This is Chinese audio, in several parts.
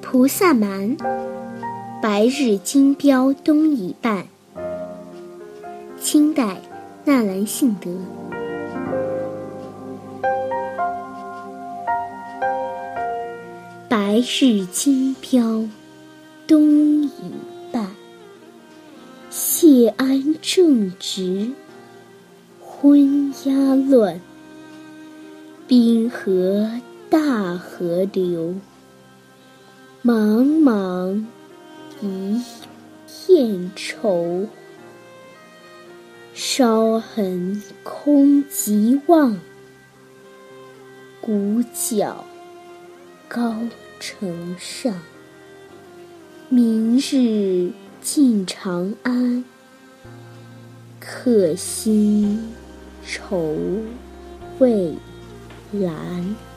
菩萨蛮，白日金标东已半。清代，纳兰性德。白日金标东已半，谢安正直，昏鸦乱。冰河大河流。茫茫一片愁，烧痕空极望。鼓角高城上，明日进长安，客心愁未阑。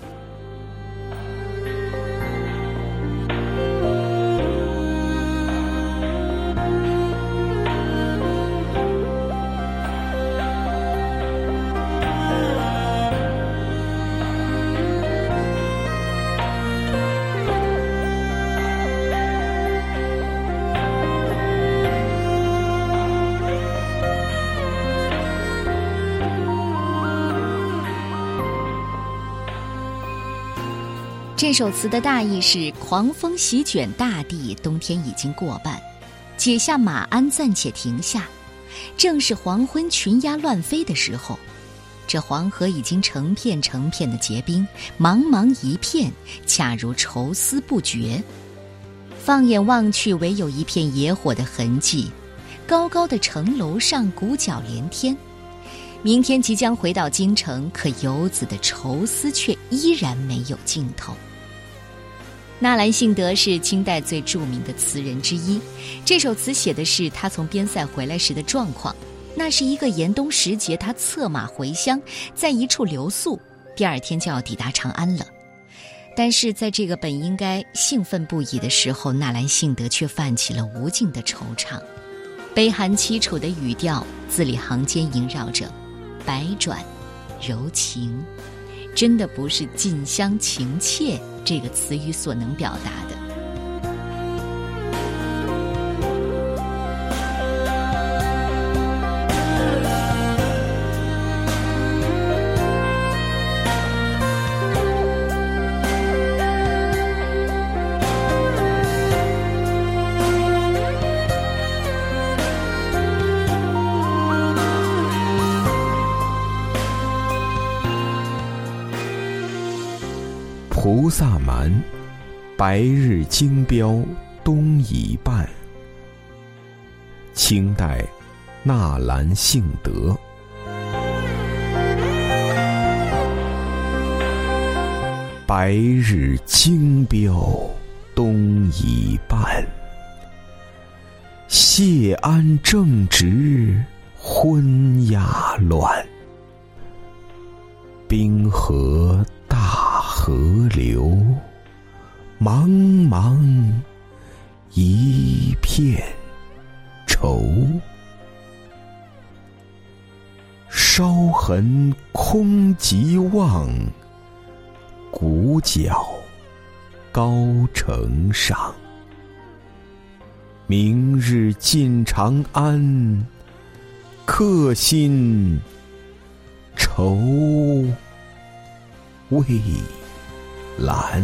这首词的大意是：狂风席卷大地，冬天已经过半，解下马鞍暂且停下，正是黄昏群鸦乱飞的时候。这黄河已经成片成片的结冰，茫茫一片，恰如愁思不绝。放眼望去，唯有一片野火的痕迹。高高的城楼上，鼓角连天。明天即将回到京城，可游子的愁思却依然没有尽头。纳兰性德是清代最著名的词人之一。这首词写的是他从边塞回来时的状况。那是一个严冬时节，他策马回乡，在一处留宿，第二天就要抵达长安了。但是在这个本应该兴奋不已的时候，纳兰性德却泛起了无尽的惆怅。悲寒凄楚的语调，字里行间萦绕着百转柔情，真的不是“近乡情怯”。这个词语所能表达的。菩萨蛮，白日金标东已半。清代，纳兰性德。白日金标东已半，谢安正直，昏鸦乱。冰河。河流，茫茫一片愁。烧痕空极望，古角高城上。明日进长安，客心愁未。蓝。